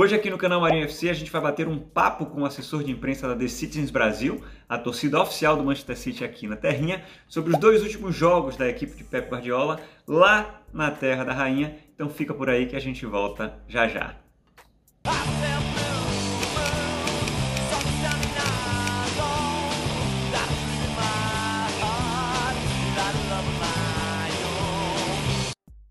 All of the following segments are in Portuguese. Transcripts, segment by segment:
Hoje aqui no canal Marinho FC a gente vai bater um papo com o assessor de imprensa da The Citizens Brasil, a torcida oficial do Manchester City aqui na Terrinha, sobre os dois últimos jogos da equipe de Pep Guardiola lá na Terra da Rainha. Então fica por aí que a gente volta já já.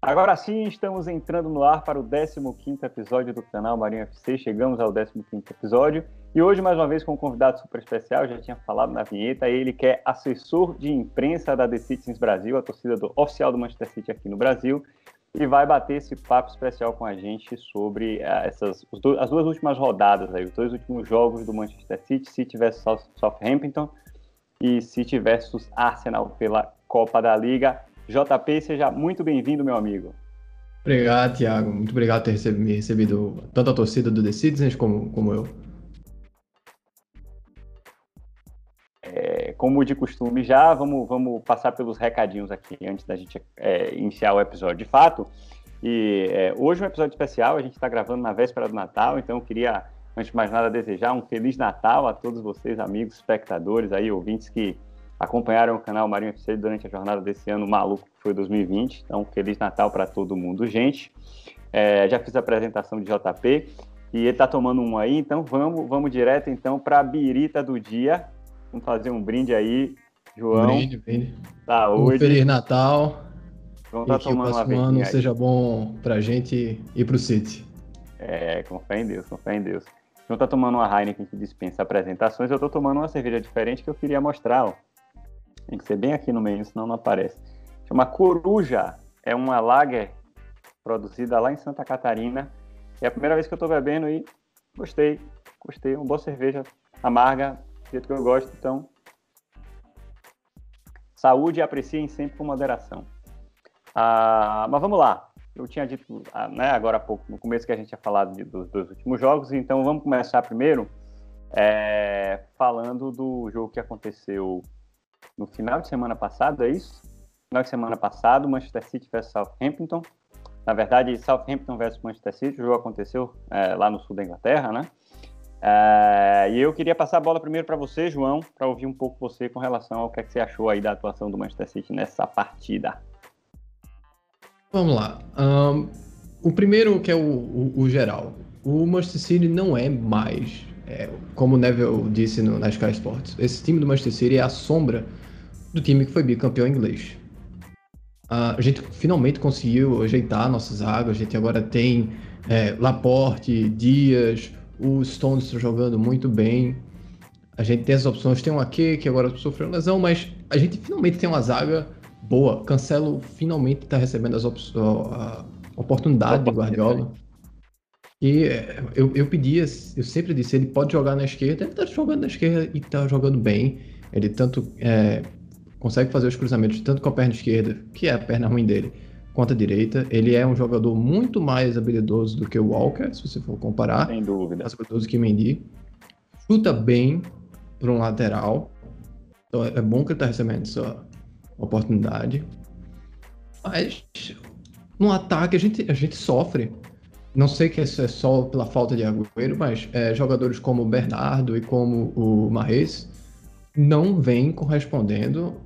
Agora sim, estamos entrando no ar para o 15º episódio do canal Marinho FC. Chegamos ao 15º episódio e hoje mais uma vez com um convidado super especial, já tinha falado na vinheta, ele que é assessor de imprensa da The Citizens Brasil, a torcida do, oficial do Manchester City aqui no Brasil, e vai bater esse papo especial com a gente sobre uh, essas as duas últimas rodadas aí, os dois últimos jogos do Manchester City, City versus Southampton e City versus Arsenal pela Copa da Liga. JP, seja muito bem-vindo, meu amigo. Obrigado, Thiago. Muito obrigado por ter me recebido tanto a torcida do The Citizens como, como eu. É, como de costume já, vamos, vamos passar pelos recadinhos aqui antes da gente é, iniciar o episódio de fato. E é, hoje é um episódio especial, a gente está gravando na véspera do Natal, então eu queria, antes de mais nada, desejar um Feliz Natal a todos vocês, amigos, espectadores aí, ouvintes que acompanharam o canal Marinho FC durante a jornada desse ano maluco que foi 2020. Então, Feliz Natal para todo mundo, gente. É, já fiz a apresentação de JP e ele está tomando um aí, então vamos, vamos direto então para a birita do dia. Vamos fazer um brinde aí, João. Brinde, brinde. Saúde. Um Feliz Natal. Vamos estar tá tomando o próximo ano aí. seja bom para gente ir para o City. É, com fé em Deus, com fé em Deus. João tá tomando uma Heineken que dispensa apresentações, eu estou tomando uma cerveja diferente que eu queria mostrar, ó. Tem que ser bem aqui no meio, senão não aparece. Chama Coruja. É uma lager produzida lá em Santa Catarina. É a primeira vez que eu estou bebendo e gostei. Gostei. Uma boa cerveja amarga, do jeito que eu gosto. Então, saúde e apreciem sempre com moderação. Ah, mas vamos lá. Eu tinha dito ah, né, agora há pouco, no começo, que a gente tinha falado de, dos dois últimos jogos. Então, vamos começar primeiro é, falando do jogo que aconteceu no final de semana passado, é isso? Final de semana passado, Manchester City versus Southampton. Na verdade, Southampton versus Manchester City, o jogo aconteceu é, lá no sul da Inglaterra, né? É, e eu queria passar a bola primeiro para você, João, para ouvir um pouco você com relação ao que, é que você achou aí da atuação do Manchester City nessa partida. Vamos lá. Um, o primeiro que é o, o, o, geral. O Manchester City não é mais, é, como o Neville disse no, na Sky Sports, esse time do Manchester City é a sombra do time que foi bicampeão inglês. Uh, a gente finalmente conseguiu ajeitar nossas águas, a gente agora tem é, Laporte, Dias, o Stones está jogando muito bem. A gente tem as opções, tem o Ake, que agora sofreu lesão, mas a gente finalmente tem uma zaga boa. Cancelo finalmente está recebendo as a oportunidade de Guardiola. E é, eu, eu pedia, eu sempre disse, ele pode jogar na esquerda, ele está jogando na esquerda e está jogando bem. Ele tanto é, consegue fazer os cruzamentos tanto com a perna esquerda, que é a perna ruim dele, quanto a direita. Ele é um jogador muito mais habilidoso do que o Walker, se você for comparar. Sem dúvida. Mais habilidoso que Mendy. Chuta bem para um lateral. Então é bom que ele está recebendo essa oportunidade. Mas no ataque a gente, a gente sofre. Não sei que isso é só pela falta de Agüero, mas é, jogadores como o Bernardo e como o Marrez não vêm correspondendo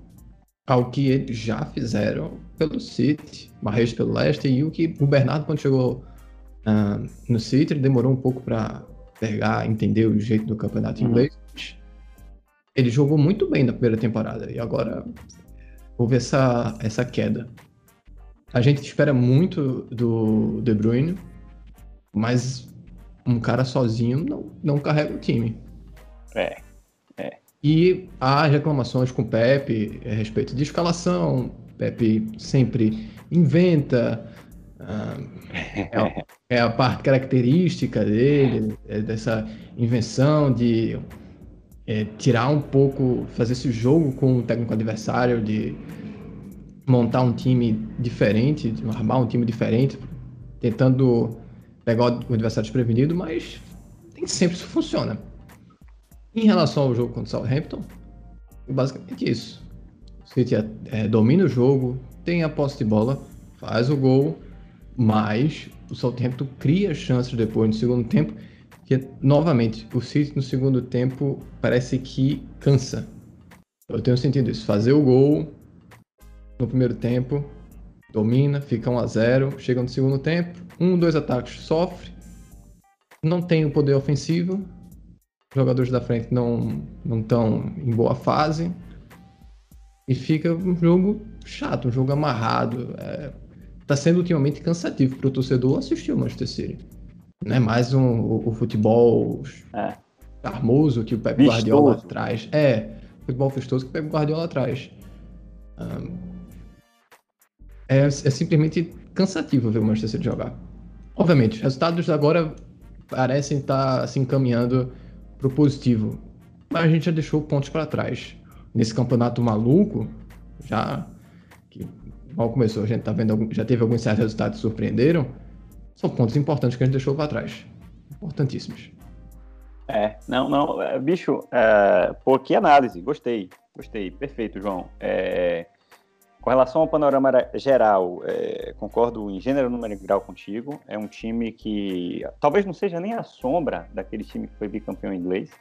ao que eles já fizeram pelo City, Barreiros pelo Leicester, e o que o Bernardo, quando chegou uh, no City, ele demorou um pouco para pegar, entender o jeito do campeonato uhum. inglês. Ele jogou muito bem na primeira temporada, e agora houve essa, essa queda. A gente espera muito do De Bruyne, mas um cara sozinho não, não carrega o time. É, e há reclamações com o Pepe a respeito de escalação. Pepe sempre inventa. Uh, é, é, a parte característica dele, é dessa invenção de é, tirar um pouco, fazer esse jogo com o técnico adversário, de montar um time diferente, de armar um time diferente, tentando pegar o adversário desprevenido, mas nem sempre isso funciona. Em relação ao jogo contra o Southampton, basicamente isso. O City é, é, domina o jogo, tem a posse de bola, faz o gol Mas o Southampton cria chances depois no segundo tempo, que novamente o City no segundo tempo parece que cansa. Eu tenho sentido isso, fazer o gol no primeiro tempo, domina, fica 1 a 0, chega no segundo tempo, um, dois ataques sofre, não tem o poder ofensivo, os jogadores da frente não não estão em boa fase e fica um jogo chato, um jogo amarrado. É, tá sendo ultimamente cansativo para o torcedor assistir o Manchester City. Não é mais um, o, o futebol é. charmoso que o Pep Vistoso. Guardiola traz. É, futebol festoso que o Pep Guardiola traz. Um, é, é simplesmente cansativo ver o Manchester City jogar. Obviamente, os resultados agora parecem estar se encaminhando para o positivo, mas a gente já deixou pontos para trás. Nesse campeonato maluco, já que mal começou, a gente tá vendo, já teve alguns certos resultados que surpreenderam, são pontos importantes que a gente deixou para trás. Importantíssimos. É, não, não, é, bicho, é, pô, que análise, gostei, gostei, perfeito, João. É, com relação ao panorama geral, é, concordo em gênero, número e grau contigo. É um time que talvez não seja nem a sombra daquele time que foi bicampeão inglês,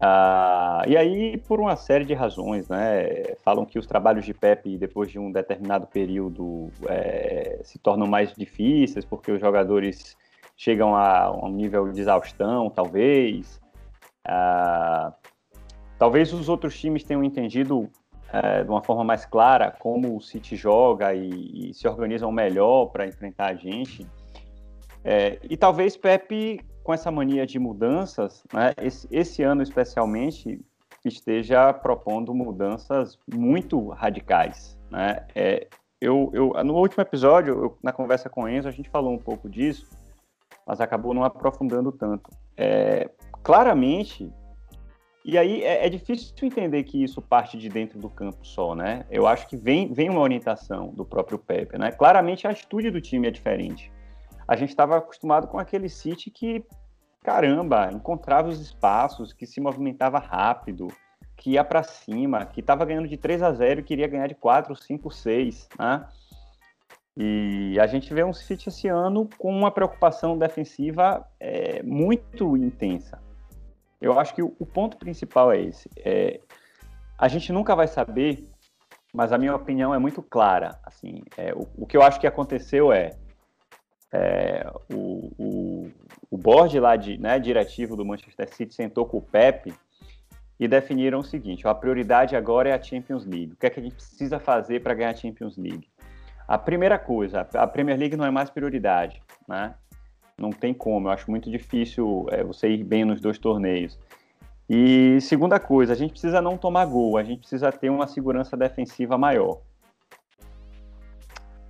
ah, e aí, por uma série de razões, né? Falam que os trabalhos de Pepe, depois de um determinado período, é, se tornam mais difíceis, porque os jogadores chegam a um nível de exaustão, talvez. Ah, talvez os outros times tenham entendido é, de uma forma mais clara como o City joga e, e se organizam melhor para enfrentar a gente. É, e talvez Pepe com essa mania de mudanças, né, esse, esse ano especialmente esteja propondo mudanças muito radicais. Né? É, eu, eu, no último episódio, eu, na conversa com o Enzo, a gente falou um pouco disso, mas acabou não aprofundando tanto. É, claramente, e aí é, é, difícil entender que isso parte de dentro do campo só, né? Eu acho que vem, vem uma orientação do próprio Pepe, né? Claramente a atitude do time é diferente a gente estava acostumado com aquele City que, caramba, encontrava os espaços, que se movimentava rápido, que ia para cima, que estava ganhando de 3 a 0 e queria ganhar de 4, 5, 6, né? E a gente vê um City esse ano com uma preocupação defensiva é, muito intensa. Eu acho que o, ponto principal é esse. É, a gente nunca vai saber, mas a minha opinião é muito clara. Assim, é, o, o que eu acho que aconteceu é é, o, o, o board lá de, né, diretivo do Manchester City sentou com o Pep e definiram o seguinte: a prioridade agora é a Champions League. O que é que a gente precisa fazer para ganhar a Champions League? A primeira coisa, a Premier League não é mais prioridade, né? Não tem como. Eu acho muito difícil é, você ir bem nos dois torneios. E segunda coisa, a gente precisa não tomar gol, a gente precisa ter uma segurança defensiva maior.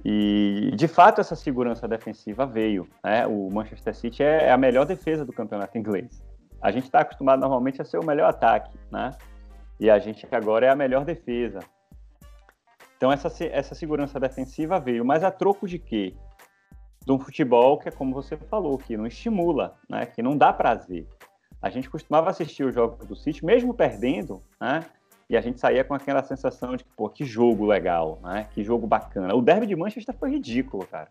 E, de fato, essa segurança defensiva veio. Né? O Manchester City é, é a melhor defesa do campeonato inglês. A gente está acostumado normalmente a ser o melhor ataque, né? E a gente agora é a melhor defesa. Então, essa, essa segurança defensiva veio. Mas a troco de quê? De um futebol que é como você falou, que não estimula, né? que não dá prazer. A gente costumava assistir os jogos do City, mesmo perdendo, né? e a gente saía com aquela sensação de que, pô, que jogo legal, né? Que jogo bacana. O derby de Manchester foi ridículo, cara.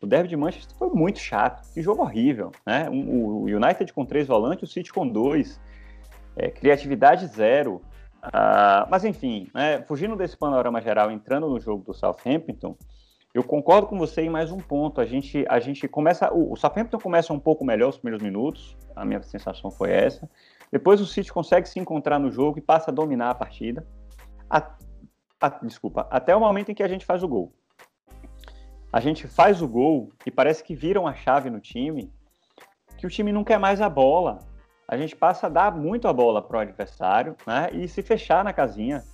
O derby de Manchester foi muito chato, que jogo horrível, né? O United com três volantes, o City com dois, é, criatividade zero. Uh, mas enfim, né, fugindo desse panorama geral, entrando no jogo do Southampton, eu concordo com você em mais um ponto. A gente, a gente começa, o, o Southampton começa um pouco melhor os primeiros minutos. A minha sensação foi essa. Depois o City consegue se encontrar no jogo e passa a dominar a partida. A, a, desculpa, até o momento em que a gente faz o gol. A gente faz o gol e parece que viram a chave no time, que o time não quer mais a bola. A gente passa a dar muito a bola para o adversário né, e se fechar na casinha.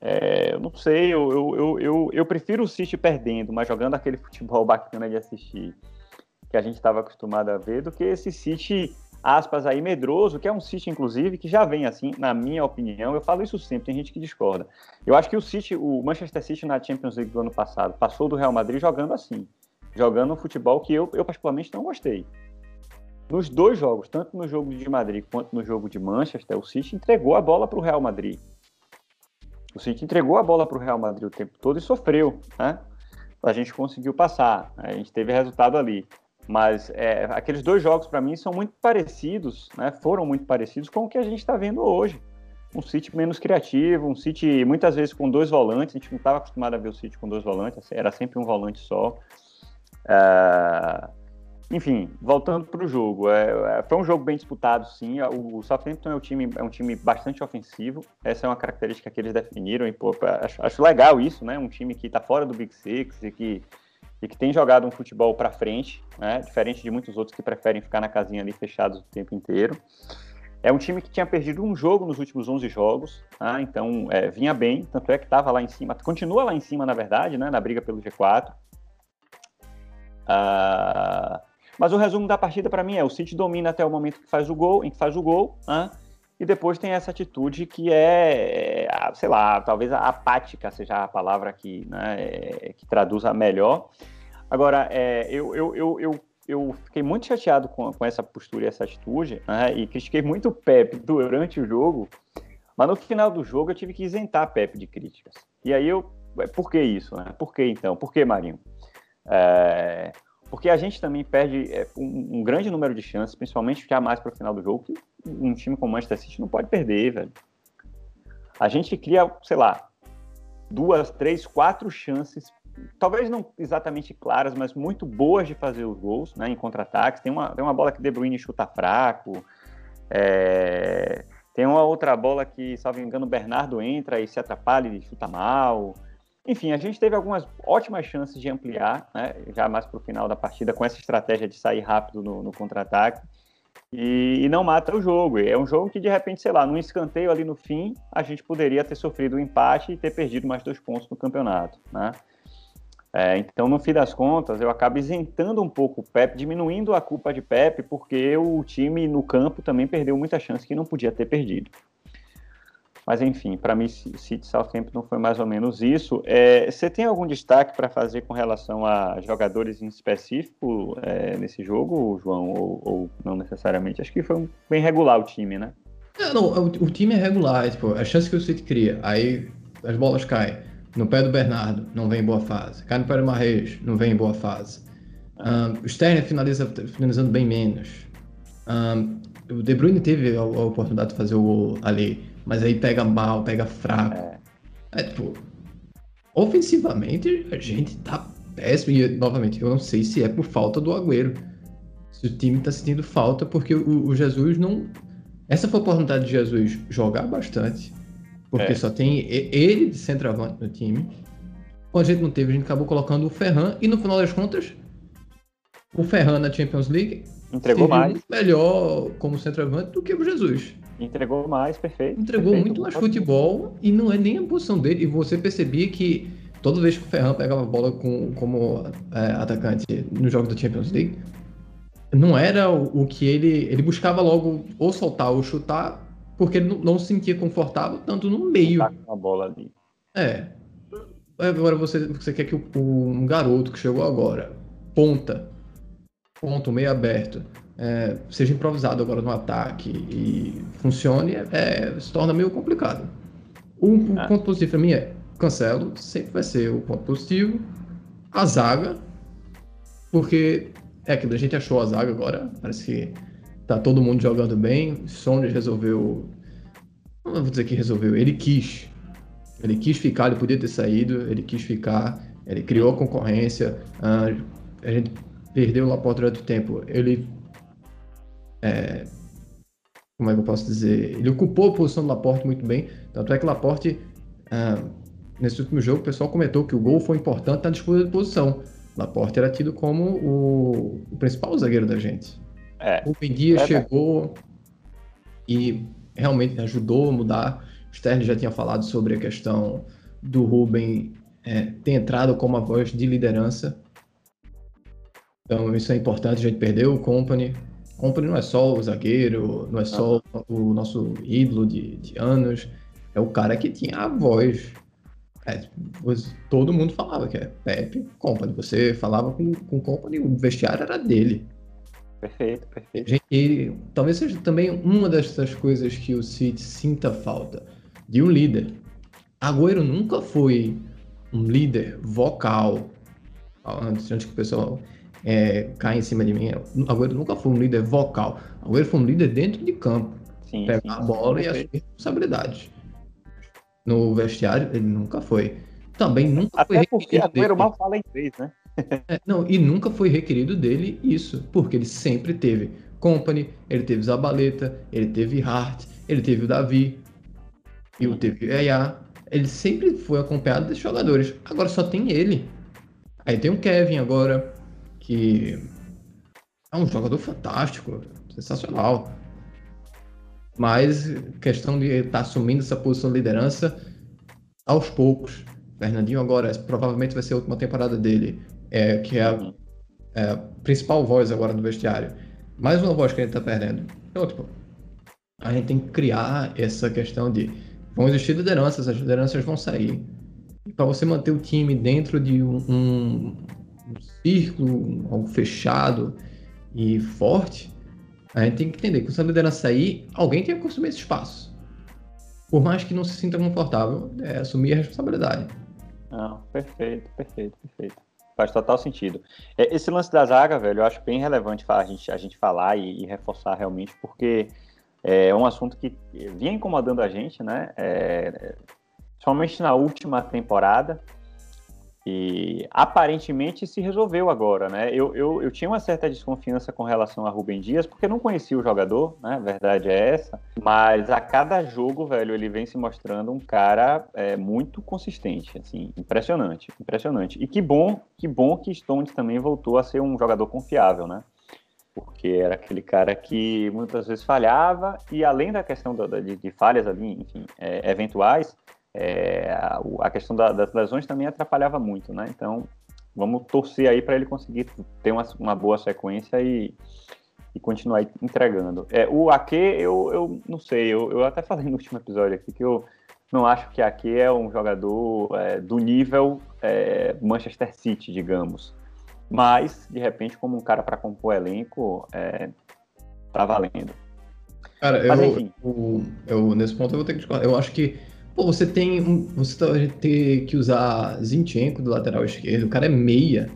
É, eu não sei, eu, eu, eu, eu, prefiro o City perdendo, mas jogando aquele futebol bacana de assistir que a gente estava acostumado a ver, do que esse City aspas aí, medroso, que é um City, inclusive, que já vem assim, na minha opinião, eu falo isso sempre, tem gente que discorda. Eu acho que o City, o Manchester City na Champions League do ano passado, passou do Real Madrid jogando assim, jogando um futebol que eu, eu particularmente não gostei. Nos dois jogos, tanto no jogo de Madrid quanto no jogo de Manchester, o City entregou a bola para o Real Madrid. O City entregou a bola para o Real Madrid o tempo todo e sofreu, né? a gente conseguiu passar, a gente teve resultado ali. Mas é, aqueles dois jogos, para mim, são muito parecidos, né? foram muito parecidos com o que a gente está vendo hoje. Um City menos criativo, um City muitas vezes com dois volantes, a gente não estava acostumado a ver o City com dois volantes, era sempre um volante só. É... Enfim, voltando para o jogo, é, é, foi um jogo bem disputado, sim. O Southampton é um time, é um time bastante ofensivo. Essa é uma característica que eles definiram e pô, acho, acho legal isso, né? Um time que está fora do Big Six e que e que tem jogado um futebol para frente, né, diferente de muitos outros que preferem ficar na casinha ali fechados o tempo inteiro. É um time que tinha perdido um jogo nos últimos 11 jogos, tá? então é, vinha bem, tanto é que estava lá em cima, continua lá em cima, na verdade, né, na briga pelo G4. Ah, mas o resumo da partida para mim é: o City domina até o momento que faz o gol, em que faz o gol, né? e depois tem essa atitude que é, é sei lá, talvez apática seja a palavra que, né, é, que traduza melhor. Agora, é, eu, eu, eu, eu, eu fiquei muito chateado com, com essa postura e essa atitude, né, e critiquei muito o Pepe durante o jogo, mas no final do jogo eu tive que isentar Pepe de críticas. E aí eu, por que isso? Né? Por que então? Por que, Marinho? É, porque a gente também perde é, um, um, grande número de chances, principalmente já mais para o final do jogo, que um time como o Manchester City não pode perder, velho. A gente cria, sei lá, duas, três, quatro chances, talvez não exatamente claras, mas muito boas de fazer os gols, né, em contra-ataques. Tem uma, tem uma bola que De Bruyne chuta fraco, é... tem uma outra bola que, salvo engano, o Bernardo entra e se atrapalha e chuta mal. Enfim, a gente teve algumas ótimas chances de ampliar, né, já mais para o final da partida, com essa estratégia de sair rápido no, no contra-ataque. E, e, não mata o jogo. É um jogo que, de repente, sei lá, num escanteio ali no fim, a gente poderia ter sofrido um empate e ter perdido mais dois pontos no campeonato. Né? É, então, no fim das contas, eu acabo isentando um pouco o Pepe, diminuindo a culpa de Pepe, porque o time no campo também perdeu muita chance que não podia ter perdido. Mas enfim, para mim, City Southampton foi mais ou menos isso. É, você tem algum destaque para fazer com relação a jogadores em específico é, nesse jogo, João? Ou, ou, não necessariamente? Acho que foi um, bem regular o time, né? É, não, o, o, time é regular. É, tipo, a chance que o City cria, aí as bolas caem. No pé do Bernardo, não vem em boa fase. Cai no pé do Marreis, não vem em boa fase. Um, o Sterling finaliza, finalizando bem menos. Um, o De Bruyne teve a, a oportunidade de fazer o gol ali mas aí pega mal, pega fraco. É, é tipo, ofensivamente a gente tá péssimo. E, novamente, eu não sei se é por falta do Agüero. Se o time tá sentindo falta, porque o, o Jesus não. Essa foi a oportunidade de Jesus jogar bastante. Porque é. só tem ele de centroavante no time. Quando a gente não teve, a gente acabou colocando o Ferran. E no final das contas, o Ferran na Champions League entregou mais melhor como centroavante do que o Jesus. Entregou mais, perfeito. Entregou perfeito, muito mais futebol e não é nem a posição dele. E você percebia que toda vez que o Ferran pegava a bola com, como é, atacante no jogo da Champions League, não era o, o, que ele. Ele buscava logo ou soltar ou chutar, porque ele não, não se sentia confortável tanto no meio. Com a bola ali. É. Agora você, você quer que o, um garoto que chegou agora, ponta, ponto, meio aberto, é, seja improvisado agora no ataque e funcione, é, se torna meio complicado. Um, ah. ponto positivo para mim é Cancelo, sempre vai ser o ponto positivo. A zaga, porque é aquilo, a gente achou a zaga agora, parece que tá todo mundo jogando bem. Sondes resolveu. Não vou dizer que resolveu, ele quis. Ele quis ficar, ele podia ter saído, ele quis ficar, ele criou a concorrência. Ah, a gente perdeu o Laporte durante o tempo. Ele é, como é que eu posso dizer? Ele ocupou a posição do Laporte muito bem. Tanto é que o Laporte, ah, nesse último jogo, o pessoal comentou que o gol foi importante na disputa de posição. Laporte era tido como o, o principal zagueiro da gente. É. O Benguia é, chegou e realmente ajudou a mudar. O Stern já tinha falado sobre a questão do Ruben é, ter entrado como a voz de liderança. Então isso é importante. A gente perdeu o Company, Company não é só o zagueiro, não é só ah. o nosso ídolo de, de anos, é o cara que tinha a voz. É, todo mundo falava que é Pepe Company. Você falava com, com Company, o vestiário era dele. Perfeito, perfeito. E talvez seja também uma dessas coisas que o City sinta falta de um líder. Agüero nunca foi um líder vocal, antes, antes que o pessoal é, caia em cima de mim, o Agüero nunca foi um líder vocal. O Agüero foi um líder dentro de campo. Sim, pegar sim, a bola sim, e assumir responsabilidades. No vestiário, ele nunca foi. Também nunca Até foi porque Agüero mal fala inglês, né? é, não, e nunca foi requerido dele isso, porque ele sempre teve Company, ele teve Zabaleta, ele teve Hart, ele teve o Davi, e o teve o Eia. Ele sempre foi acompanhado de jogadores. Agora só tem ele. Aí tem o Kevin agora, que é um jogador fantástico, sensacional. Mas questão de estar tá assumindo essa posição de liderança aos poucos. Fernandinho agora provavelmente vai ser a última temporada dele, é, que é a, é a, principal voz agora do vestiário. Mais uma voz que ele está perdendo. Então, tipo, a gente tem que criar essa questão de vão existir lideranças, as lideranças vão sair. Para você manter o time dentro de um, um, um círculo, algo fechado e forte, a gente tem que entender que se a liderança sair, alguém tem que consumir esse espaço. Por mais que não se sinta confortável, é assumir a responsabilidade. Não, perfeito, perfeito, perfeito. Faz total sentido. É, esse lance da zaga, velho, eu acho bem relevante a gente, a gente falar e, e reforçar realmente, porque é um assunto que vinha incomodando a gente, né? É, somente na última temporada. E aparentemente se resolveu agora, né? Eu, eu, eu tinha uma certa desconfiança com relação a Rubem Dias, porque não conhecia o jogador, né? A verdade é essa. Mas a cada jogo, velho, ele vem se mostrando um cara é, muito consistente, assim, impressionante, impressionante. E que bom, que bom que Stones também voltou a ser um jogador confiável, né? Porque era aquele cara que muitas vezes falhava, e além da questão da, de, de, falhas ali, enfim, é, eventuais, é, a, questão da, das lesões também atrapalhava muito, né? Então, vamos torcer aí para ele conseguir ter uma, uma boa sequência e, e continuar entregando. É, o Ake, eu, eu não sei, eu, eu até falei no último episódio aqui que eu não acho que Ake é um jogador é, do nível é, Manchester City, digamos. Mas, de repente, como um cara para compor elenco, é, tá valendo. Cara, Mas, eu, eu, eu, nesse ponto eu vou ter que discordar. Eu acho que Pô, você tem. Você vai tá, ter que usar Zinchenko do lateral esquerdo, o cara é meia.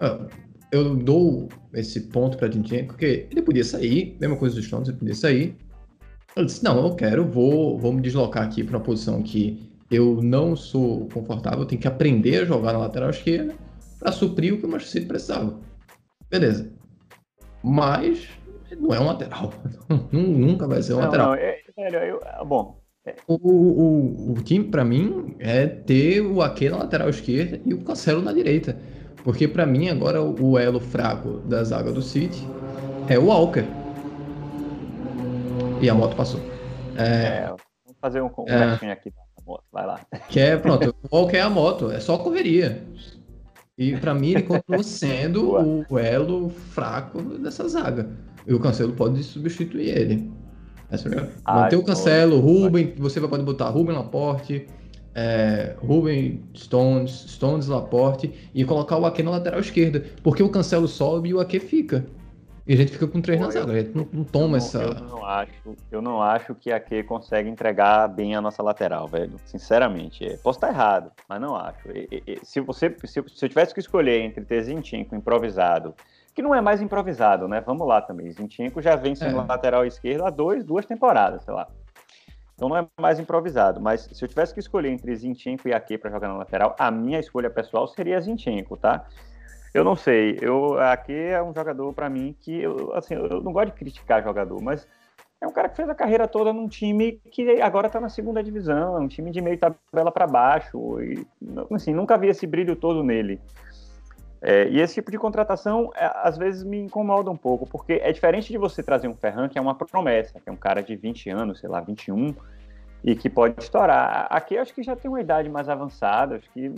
Ah, eu dou esse ponto pra Zinchenko, porque ele podia sair, mesma coisa dos Stones, ele podia sair. Eu disse, não, eu quero, vou, vou me deslocar aqui para uma posição que eu não sou confortável, eu tenho que aprender a jogar na lateral esquerda para suprir o que o Manchester City precisava. Beleza. Mas não é um lateral. Nunca vai ser um não, lateral. Não, é, eu, bom, o, o, o time, para mim, é ter o Ake na lateral esquerda e o Cancelo na direita. Porque, para mim, agora o elo fraco da zaga do City é o Walker. E a moto passou. É, é vamos fazer um, um é, aqui da moto, vai lá. Que é, pronto, o Walker é a moto, é só correria. E para mim ele continua sendo o elo fraco dessa zaga. E o Cancelo pode substituir ele. Ah, Manter o Cancelo, Ruben, você vai poder botar Ruben Laporte, é, Ruben Stones, Stones Laporte e colocar o Ake na lateral esquerda. Porque o Cancelo sobe e o Ake fica. E a gente fica com três Pô, na zaga, a gente não, não toma eu essa. Eu não, acho, eu não acho que a Ake consegue entregar bem a nossa lateral, velho. Sinceramente. É, posso estar errado, mas não acho. E, e, se, você, se, se, eu tivesse que escolher entre ter Zinchenko improvisado que não é mais improvisado, né? Vamos lá também. Zinchenko já vem sendo é. lateral esquerdo há dois, duas temporadas, sei lá. Então não é mais improvisado. Mas se eu tivesse que escolher entre Zinchenko e Ake para jogar na lateral, a minha escolha pessoal seria Zinchenko, tá? Eu não sei. Eu Ake é um jogador para mim que eu, assim, eu não gosto de criticar jogador, mas é um cara que fez a carreira toda num time que agora está na segunda divisão, é um time de meio tabela para baixo e assim nunca vi esse brilho todo nele. É, e esse tipo de contratação, é, às vezes, me incomoda um pouco, porque é diferente de você trazer um Ferran, que é uma promessa, que é um cara de 20 anos, sei lá, 21, e que pode estourar. Aqui eu acho que já tem uma idade mais avançada, acho que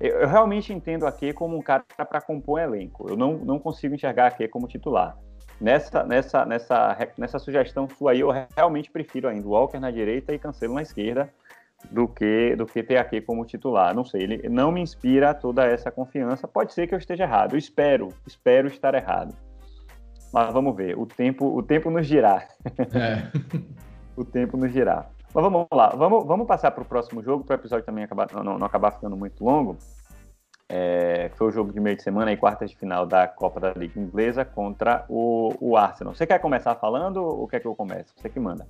eu, eu realmente entendo aqui como um cara para compor um elenco. Eu não, não consigo enxergar aqui como titular. Nessa, nessa, nessa, nessa sugestão sua aí, eu realmente prefiro ainda Walker na direita e Cancelo na esquerda, do que do que ter aqui como titular. Não sei, ele não me inspira toda essa confiança. Pode ser que eu esteja errado. Eu espero, espero estar errado. Mas vamos ver. O tempo, o tempo nos dirá. É. o tempo nos dirá. Mas vamos lá. Vamos, vamos passar para o próximo jogo para o episódio também acabar, não, não acabar ficando muito longo. é, foi o jogo de meio de semana e quartas de final da Copa da Liga Inglesa contra o, o Arsenal. Você quer começar falando ou quer que eu comece? Você que manda.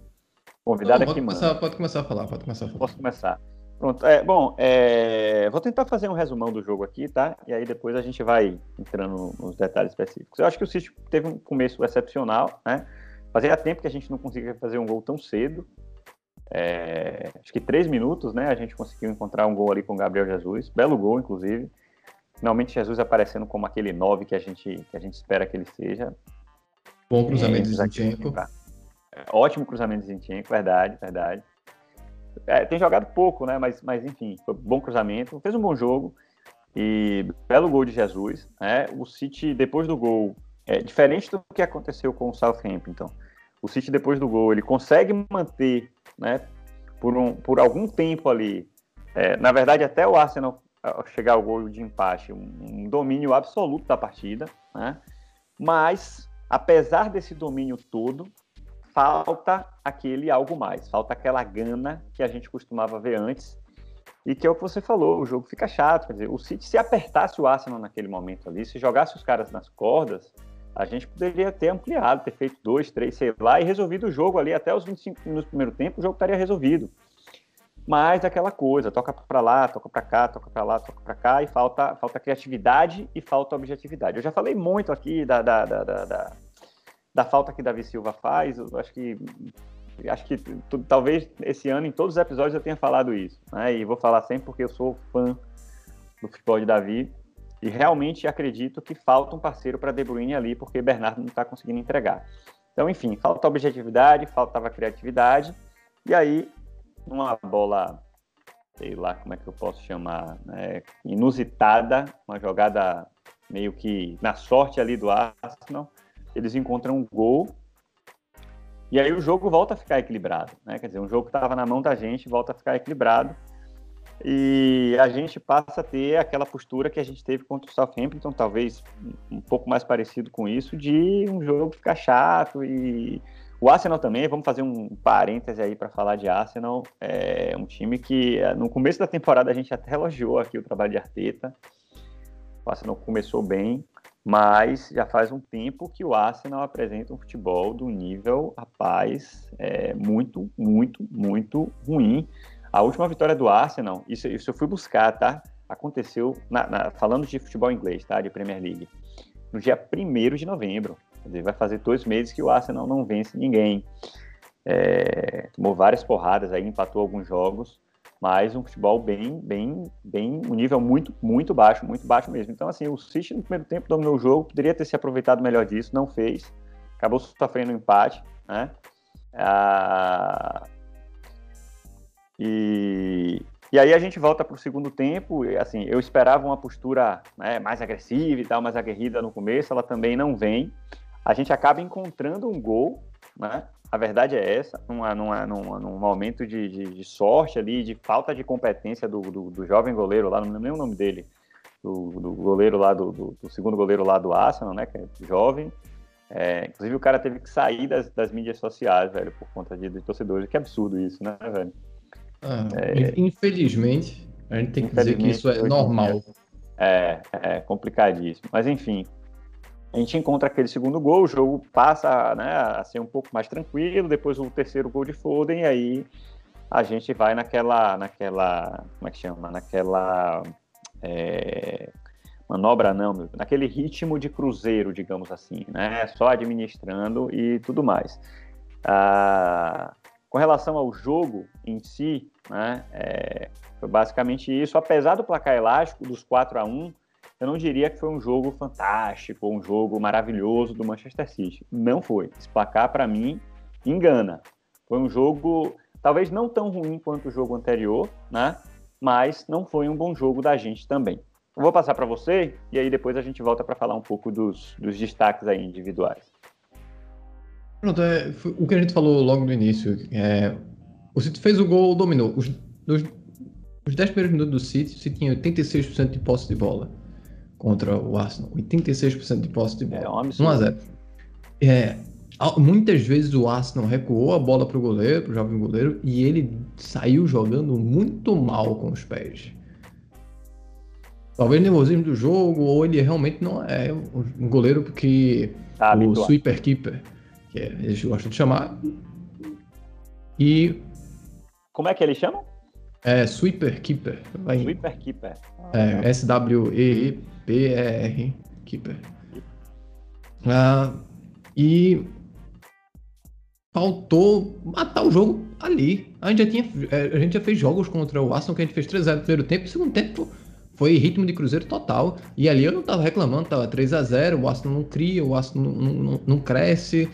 Convidado Não, é que começar, manda. Pode começar a falar, pode começar a falar. Posso começar. Pronto. É, bom, é, vou tentar fazer um resumão do jogo aqui, tá? E aí depois a gente vai entrando nos detalhes específicos. Eu acho que o City teve um começo excepcional, né? Fazia tempo que a gente não conseguia fazer um gol tão cedo. É, acho que três minutos, né? A gente conseguiu encontrar um gol ali com o Gabriel Jesus. Belo gol, inclusive. Finalmente Jesus aparecendo como aquele 9 que a gente, que a gente espera que ele seja. Bom cruzamento de Zinchenko. É, ótimo cruzamento de Zinchenko, verdade, verdade. É, tem jogado pouco, né? Mas, mas enfim, foi bom cruzamento, fez um bom jogo e belo gol de Jesus. Né? O City, depois do gol, é diferente do que aconteceu com o Southampton. O City, depois do gol, ele consegue manter, né? Por, um, por algum tempo ali, é, na verdade, até o Arsenal chegar ao gol de empate, um, um domínio absoluto da partida, né? Mas, apesar desse domínio todo, falta aquele algo mais, falta aquela gana que a gente costumava ver antes e que é o que você falou, o jogo fica chato, quer dizer, o City se apertasse o Arsenal naquele momento ali, se jogasse os caras nas cordas, a gente poderia ter ampliado, ter feito dois, três, sei lá, e resolvido o jogo ali até os 25 minutos do primeiro tempo, o jogo estaria resolvido. Mas aquela coisa, toca para lá, toca para cá, toca para lá, toca para cá, e falta, falta criatividade e falta objetividade. Eu já falei muito aqui da, da, da, da da falta que Davi Silva faz, eu acho que acho que talvez esse ano em todos os episódios eu tenha falado isso, né? E vou falar sempre porque eu sou fã do futebol de Davi e realmente acredito que falta um parceiro para De Bruyne ali porque Bernardo não está conseguindo entregar. Então, enfim, falta objetividade, faltava criatividade e aí uma bola, sei lá como é que eu posso chamar, né? inusitada, uma jogada meio que na sorte ali do Arsenal eles encontram um gol e aí o jogo volta a ficar equilibrado, né? Quer dizer, um jogo que estava na mão da gente volta a ficar equilibrado e a gente passa a ter aquela postura que a gente teve contra o Southampton, talvez um pouco mais parecido com isso, de um jogo ficar chato e o Arsenal também, vamos fazer um parêntese aí para falar de Arsenal, é um time que no começo da temporada a gente até elogiou aqui o trabalho de Arteta, o Arsenal começou bem, mas já faz um tempo que o Arsenal apresenta um futebol do nível, rapaz, é, muito, muito, muito ruim. A última vitória do Arsenal, isso, isso eu fui buscar, tá? Aconteceu, na, na, falando de futebol inglês, tá? De Premier League, no dia 1 de novembro. Quer dizer, vai fazer dois meses que o Arsenal não vence ninguém. É, tomou várias porradas aí, empatou alguns jogos mas um futebol bem, bem, bem, um nível muito, muito baixo, muito baixo mesmo. Então, assim, o City no primeiro tempo dominou o jogo, poderia ter se aproveitado melhor disso, não fez, acabou sofrendo um empate, né? Ah, e, e aí a gente volta para o segundo tempo, e, assim, eu esperava uma postura né, mais agressiva e tal, mais aguerrida no começo, ela também não vem. A gente acaba encontrando um gol, né? A verdade é essa, numa, numa, numa, num momento de, de, de, sorte ali, de falta de competência do, do, do, jovem goleiro lá, não lembro nem o nome dele, do, do goleiro lá, do, do, segundo goleiro lá do Arsenal, né, que é jovem. É, inclusive o cara teve que sair das, das mídias sociais, velho, por conta de, de torcedores. Que absurdo isso, né, velho? Ah, é, infelizmente, a gente tem que dizer que isso é normal. É, é complicadíssimo. Mas enfim, a gente encontra aquele segundo gol, o jogo passa né, a ser um pouco mais tranquilo, depois o terceiro gol de Foden, e aí a gente vai naquela, naquela, como é que chama, naquela é, manobra não, meu, naquele ritmo de cruzeiro, digamos assim, né, só administrando e tudo mais. Ah, com relação ao jogo em si, né, é, foi basicamente isso, apesar do placar elástico dos 4 a 1 eu não diria que foi um jogo fantástico, um jogo maravilhoso do Manchester City. Não foi. Esse placar, para mim, engana. Foi um jogo, talvez não tão ruim quanto o jogo anterior, né? Mas não foi um bom jogo da gente também. Eu vou passar para você e aí depois a gente volta para falar um pouco dos, dos destaques aí individuais. Pronto, é, o que a gente falou logo no início. É, o City fez o gol, dominou. Os, os 10 primeiros minutos do City, o City tinha 86% de posse de bola contra o Arsenal. 86% de posse de bola. É um absurdo. 1x0. É, muitas vezes o Arsenal recuou a bola para o goleiro, para o jovem goleiro, e ele saiu jogando muito mal com os pés. Talvez nervosismo do jogo, ou ele realmente não é um goleiro porque tá, o sweeper keeper, que é, eles gostam de chamar. E. Como é que eles chamam? É Sweeper Keeper. Vai... Sweeper Keeper. Ah, é, S-W-E-E-P-R Keeper. Ah, e faltou matar o jogo ali. A gente já tinha, é, a gente já fez jogos contra o Aston que a gente fez 3x0 no primeiro tempo, no segundo tempo foi ritmo de cruzeiro total. E ali eu não tava reclamando, tava 3x0, o Aston não cria, o Aston não, não, não cresce,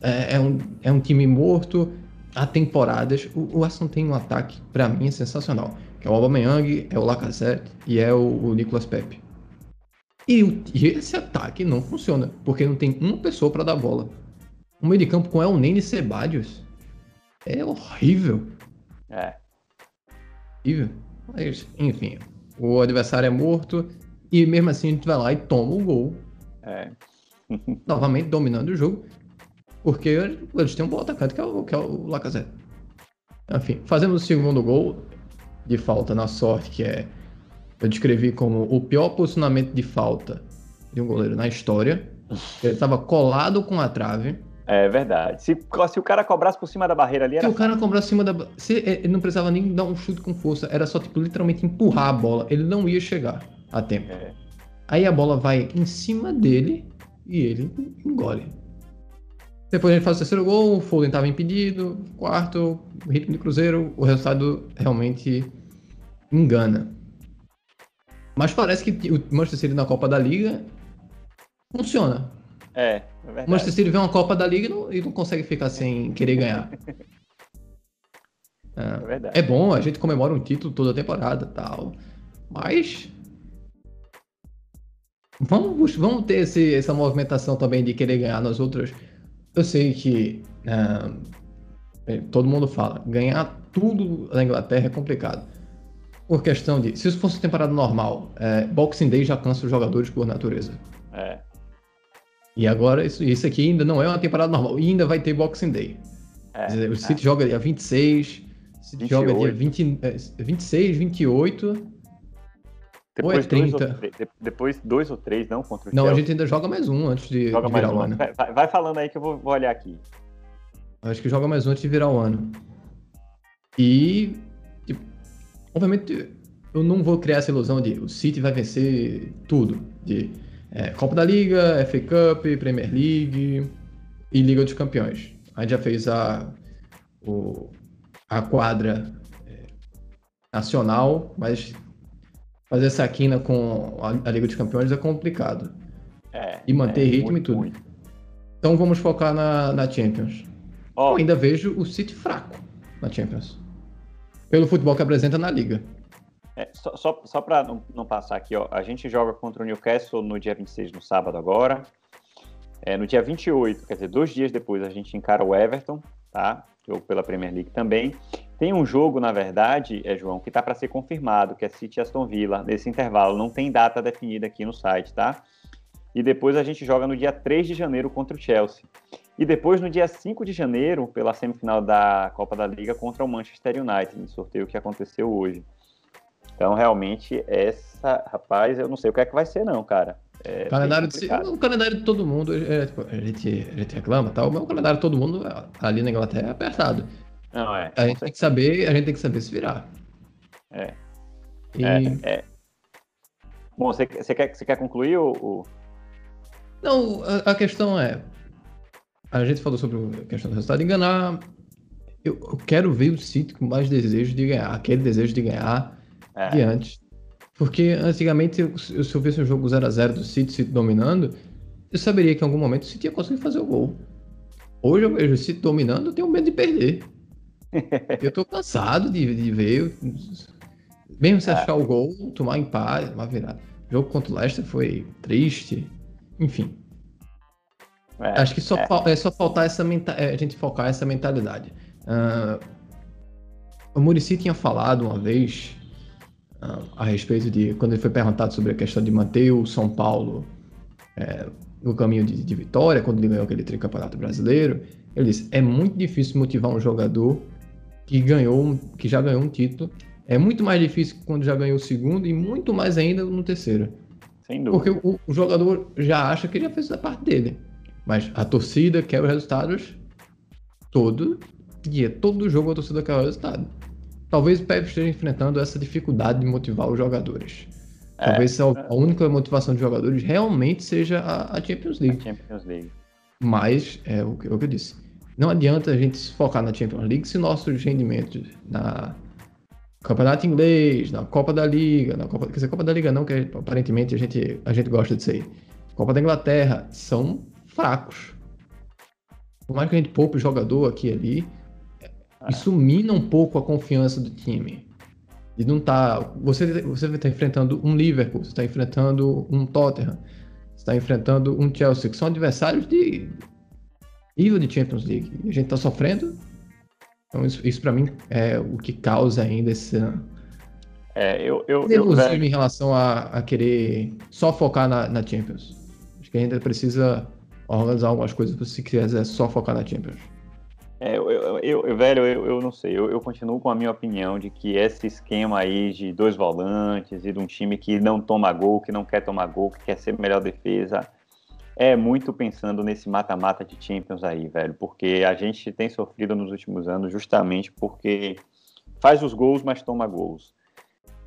é, é, um, é um time morto. Há temporadas, o, o Aston tem um ataque, para mim, sensacional. Que é o Aubameyang, é o Lacazette e é o, o Nicolas Pepe. E, e, esse ataque não funciona, porque não tem uma pessoa para dar bola. O meio de campo com El Nene e Sebadios é horrível. É. Horrível. Mas, enfim, o adversário é morto e mesmo assim a gente vai lá e toma o gol. É. novamente dominando o jogo, porque eles têm um bom atacante que é o, que é o Lacazette. Enfim, fazemos o segundo gol de falta na sorte, que é eu descrevi como o pior posicionamento de falta de um goleiro na história. Ele estava colado com a trave. É verdade. Se, se o cara cobrasse por cima da barreira ali, era. Se o cara cobrasse por cima da. Se, ele não precisava nem dar um chute com força, era só, tipo, literalmente empurrar a bola. Ele não ia chegar a tempo. É. Aí a bola vai em cima dele e ele engole. Depois a gente faz o terceiro gol, o Foden estava impedido. Quarto, ritmo de Cruzeiro, o resultado realmente engana. Mas parece que o Manchester City na Copa da Liga funciona. É, é verdade. O Manchester City vê uma Copa da Liga e não, e não consegue ficar sem querer ganhar. é, é, verdade. é bom, a gente comemora um título toda a temporada tal. Mas. Vamos, vamos ter esse, essa movimentação também de querer ganhar nas outras. Eu sei que. Uh, todo mundo fala, ganhar tudo na Inglaterra é complicado por questão de. Se isso fosse temporada normal, é, Boxing Day já cansa os jogadores por natureza. É. E agora, isso, isso aqui ainda não é uma temporada normal. E ainda vai ter Boxing Day. É, dizer, o City é. joga dia 26, o City 28. joga dia 20, é, 26, 28. Depois ou é 30? Dois ou, depois dois ou três, não? Contra o Não, Chelsea. a gente ainda joga mais um antes de, joga de virar um. o ano. Vai, vai, falando aí que eu vou, vou olhar aqui. Acho que joga mais um antes de virar o ano. E obviamente, eu não vou criar essa ilusão de o City vai vencer tudo. De é, Copa da Liga, FA Cup, Premier League e Liga dos Campeões. A gente já fez a, o, a quadra é, nacional, mas fazer essa quina com a, a, Liga dos Campeões é complicado. É, e manter é, ritmo muito, e tudo. Muito. Então vamos focar na, na Champions. Oh. Eu ainda vejo o City fraco na Champions pelo futebol que apresenta na liga. É, só só, só para não, não, passar aqui, ó, a gente joga contra o Newcastle no dia 26, no sábado agora. É, no dia 28, quer dizer, dois dias depois, a gente encara o Everton, tá? Jogo pela Premier League também. Tem um jogo, na verdade, é, João, que está para ser confirmado, que é City Aston Villa, nesse intervalo. Não tem data definida aqui no site, tá? E depois a gente joga no dia 3 de janeiro contra o Chelsea. E depois, no dia 5 de janeiro, pela semifinal da Copa da Liga contra o Manchester United, no sorteio que aconteceu hoje. Então, realmente, essa, rapaz, eu não sei o que é que vai ser, não, cara. É calendário de, o calendário de todo mundo, é, tipo, a, gente, a gente reclama tal, mas o calendário de todo mundo ali na Inglaterra é apertado. Não, é. A gente tem que saber, a gente tem que saber se virar. É. E... é, é. Bom, você, você, quer, você quer concluir o. Não, a, a questão é, a gente falou sobre a questão do resultado. Enganar. Eu, eu quero ver o City com mais desejo de ganhar. Aquele desejo de ganhar é. de antes. Porque antigamente, se eu visse um jogo 0x0 do City, City dominando, eu saberia que em algum momento o City ia conseguir fazer o gol. Hoje eu vejo o City dominando, eu tenho medo de perder. eu tô cansado de, de ver. Mesmo se é. achar o gol, tomar empate, uma virada. O jogo contra o Leicester foi triste. Enfim. É, Acho que só, é. é só faltar essa é, a gente focar essa mentalidade. Uh, o Murici tinha falado uma vez uh, a respeito de quando ele foi perguntado sobre a questão de manter o São Paulo é, no caminho de, de, vitória, quando ele ganhou aquele tricampeonato brasileiro. Ele disse: é muito difícil motivar um jogador que ganhou, que já ganhou um título É muito mais difícil quando já ganhou o segundo e muito mais ainda no terceiro. Sem dúvida. Porque o, o jogador já acha que ele já fez a parte dele. Mas a torcida quer os resultados todo dia. Todo jogo a torcida quer o resultado. Talvez o Pep esteja enfrentando essa dificuldade de motivar os jogadores. É, Talvez a, a única motivação dos jogadores realmente seja a, a Champions League. A Champions League. Mas, é o que, é o que eu disse. Não adianta a gente se focar na Champions League se nossos rendimentos na Campeonato Inglês, na Copa da Liga, na Copa, quer dizer, Copa da Liga não, que aparentemente a gente, a gente gosta disso aí. Copa da Inglaterra são fracos. Por mais que a gente poupe jogador aqui e ali, é. isso mina um pouco a confiança do time. E não tá. Você, você está enfrentando um Liverpool, você está enfrentando um Tottenham, você está enfrentando um Chelsea, que são adversários de nível de Champions League. E a gente está sofrendo então, isso, isso para mim é o que causa ainda esse. É, eu. eu, eu velho... em relação a, a, querer só focar na, na, Champions. Acho que a gente precisa organizar algumas coisas se quiser só focar na Champions. É, eu, eu, eu, velho, eu, eu não sei. Eu, eu continuo com a minha opinião de que esse esquema aí de dois volantes e de um time que não toma gol, que não quer tomar gol, que quer ser melhor defesa, é muito pensando nesse mata-mata de Champions aí, velho, porque a gente tem sofrido nos últimos anos justamente porque faz os gols, mas toma gols.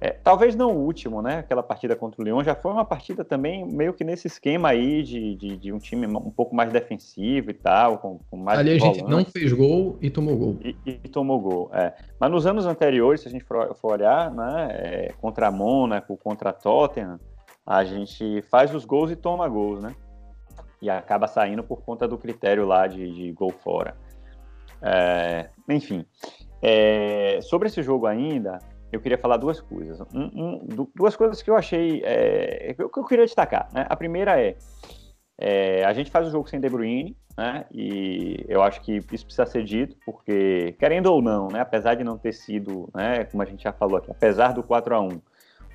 É, talvez não o último, né? Aquela partida contra o Lyon já foi uma partida também meio que nesse esquema aí de, de, de um time um pouco mais defensivo e tal, com, com mais. Ali a gente não fez gol e tomou gol. E, e, tomou gol, é. Mas nos anos anteriores, se a gente for, for olhar, né? É, contra a Mônaco, contra a Tottenham, a gente faz os gols e toma gols, né? e acaba saindo por conta do critério lá de, de gol fora. É, enfim, é, sobre esse jogo ainda, eu queria falar duas coisas. Um, um, duas coisas que eu achei é, que, eu, que eu queria destacar. Né? A primeira é, é, a gente faz o jogo sem De Bruyne, né? E eu acho que isso precisa ser dito, porque, querendo ou não, né? apesar de não ter sido, né, como a gente já falou aqui, apesar do 4 a 1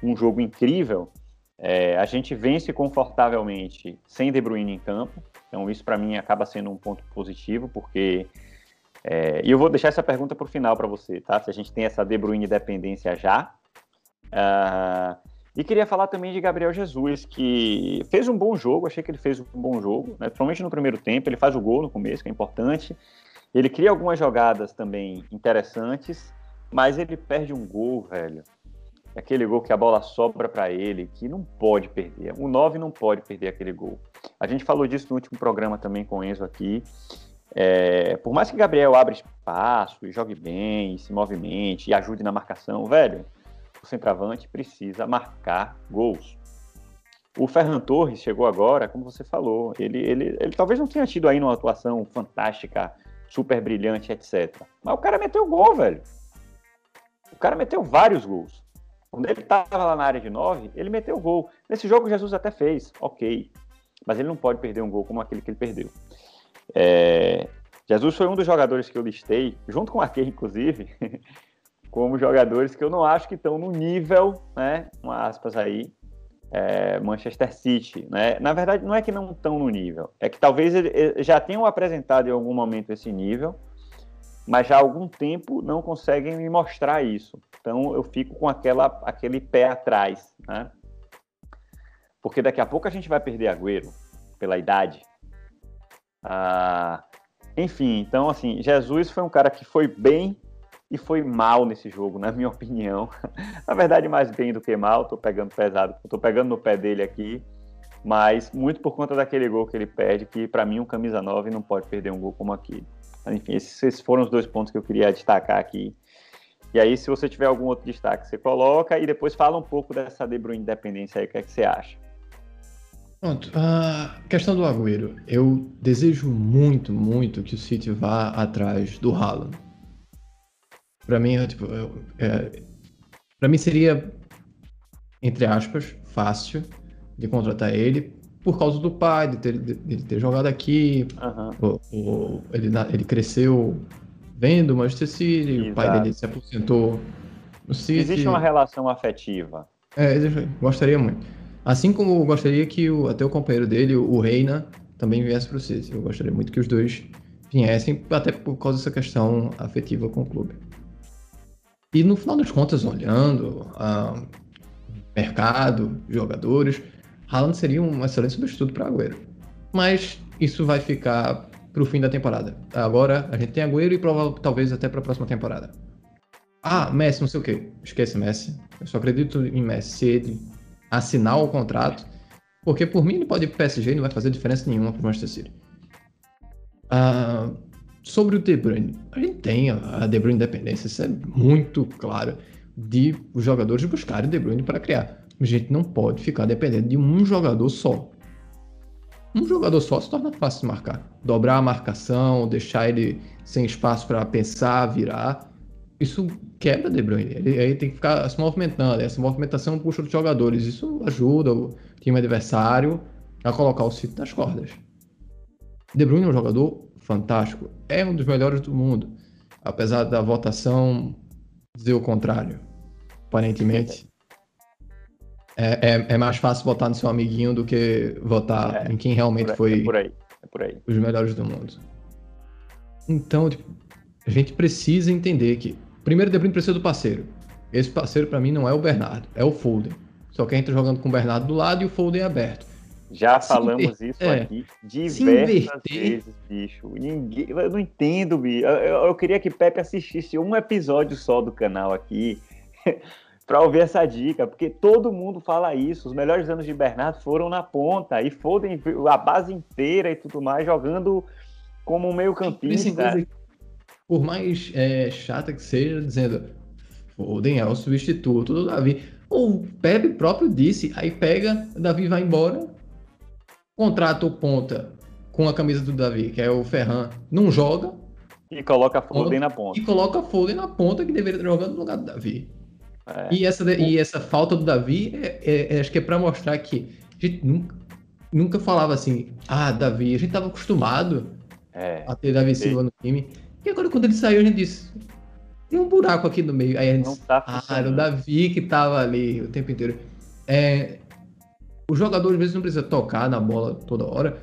um jogo incrível, é, a gente vence confortavelmente sem De Bruyne em campo, então isso para mim acaba sendo um ponto positivo, porque é, e eu vou deixar essa pergunta para o final para você, tá? Se a gente tem essa De Bruyne dependência já. Uh, e queria falar também de Gabriel Jesus, que fez um bom jogo, achei que ele fez um bom jogo, né? principalmente no primeiro tempo, ele faz o gol no começo, que é importante. Ele cria algumas jogadas também interessantes, mas ele perde um gol, velho, aquele gol que a bola sobra para ele, que não pode perder. O 9 não pode perder aquele gol. A gente falou disso no último programa também com o Enzo aqui. É, por mais que Gabriel abra espaço e jogue bem, se movimente e ajude na marcação, velho, o centroavante precisa marcar gols. O Ferran Torres chegou agora, como você falou, ele, ele, ele talvez não tenha tido aí uma atuação fantástica, super brilhante, etc. Mas o cara meteu gol, velho. O cara meteu vários gols. Quando ele estava lá na área de 9, ele meteu gol. Nesse jogo, Jesus até fez, ok. Mas ele não pode perder um gol como aquele que ele perdeu. É... Jesus foi um dos jogadores que eu listei, junto com o Arquei, inclusive, como jogadores que eu não acho que estão no nível, né, com aspas aí, é, Manchester City, né? Na verdade, não é que não estão no nível, é que talvez já tenham apresentado em algum momento esse nível, mas já há algum tempo não conseguem me mostrar isso. Então eu fico com aquela, aquele pé atrás, né? Porque daqui a pouco a gente vai perder Agüero pela idade. Ah, enfim, então assim, Jesus foi um cara que foi bem e foi mal nesse jogo, na minha opinião. na verdade, mais bem do que mal, tô pegando pesado, tô pegando no pé dele aqui, mas muito por conta daquele gol que ele perde, que para mim um camisa 9 não pode perder um gol como aquele. Enfim, esses foram os dois pontos que eu queria destacar aqui. E aí, se você tiver algum outro destaque, você coloca e depois fala um pouco dessa De Bruyne independência aí, o que é que você acha? Pronto, a questão do Agüero. Eu desejo muito, muito que o City vá atrás do Haaland. Para mim, é, tipo, é, para mim seria, entre aspas, fácil de contratar ele, por causa do pai, de ter, de, de ter jogado aqui. Uhum. O, o, ele, ele cresceu vendo o Manchester City, Exato. o pai dele se aposentou no City. Existe uma relação afetiva. É, gostaria muito. Assim como gostaria que o, até o companheiro dele, o Reina, também viesse para o City. Eu gostaria muito que os dois viessem, até por causa dessa questão afetiva com o clube. E no final das contas, olhando uh, mercado, jogadores, Haaland seria um excelente substituto para Agüero. Mas isso vai ficar para o fim da temporada. Agora a gente tem Agüero e provavelmente talvez até para a próxima temporada. Ah, Messi, não sei o quê. Esqueça Messi. Eu só acredito em Messi ele assinar o contrato. Porque por mim ele pode ir pro PSG e não vai fazer diferença nenhuma pro Manchester City. Ah, sobre o De Bruyne. A gente tem a De Bruyne independência. Isso é muito claro. De os jogadores buscarem De Bruyne para criar. A gente não pode ficar dependendo de um jogador só. Um jogador só se torna fácil de marcar. Dobrar a marcação, deixar ele sem espaço para pensar, virar. Isso quebra De Bruyne. Ele, tem que ficar se movimentando. Essa movimentação puxa os jogadores. Isso ajuda o time adversário a colocar o sítio nas cordas. De Bruyne é um jogador fantástico. É um dos melhores do mundo. Apesar da votação dizer o contrário, aparentemente. É, é, é, mais fácil votar no seu amiguinho do que votar é, em quem realmente é foi por aí, é por aí. os melhores do mundo. Então, tipo, a gente precisa entender que, primeiro, De Bruyne precisa do parceiro. Esse parceiro, para mim, não é o Bernardo, é o Foden. Só que a gente tá jogando com o Bernardo do lado e o Foden aberto. Já se falamos isso é, aqui diversas vezes, bicho. Ninguém, eu não entendo, bicho. Eu, eu, queria que Pepe assistisse um episódio só do canal aqui para ouvir essa dica, porque todo mundo fala isso. Os melhores anos de Bernardo foram na ponta e Foden a base inteira e tudo mais jogando como um meio-campista. Por mais é, chata que seja, dizendo Foden é o substituto do Davi. O Pepe próprio disse, aí pega, o Davi vai embora, contrata o ponta com a camisa do Davi, que é o Ferran, não joga. E coloca Foden na ponta. E coloca Foden na ponta, que deveria estar jogando no lugar do Davi. É. E, essa, e essa falta do Davi, é, é, é acho que é para mostrar que a gente nunca, nunca falava assim, ah, Davi, a gente tava acostumado é. a ter Davi Silva no time. E agora quando ele saiu, a gente disse, tem um buraco aqui no meio. Aí a gente disse, tá ah, era o Davi que tava ali o tempo inteiro. É, o jogador às vezes não precisa tocar na bola toda hora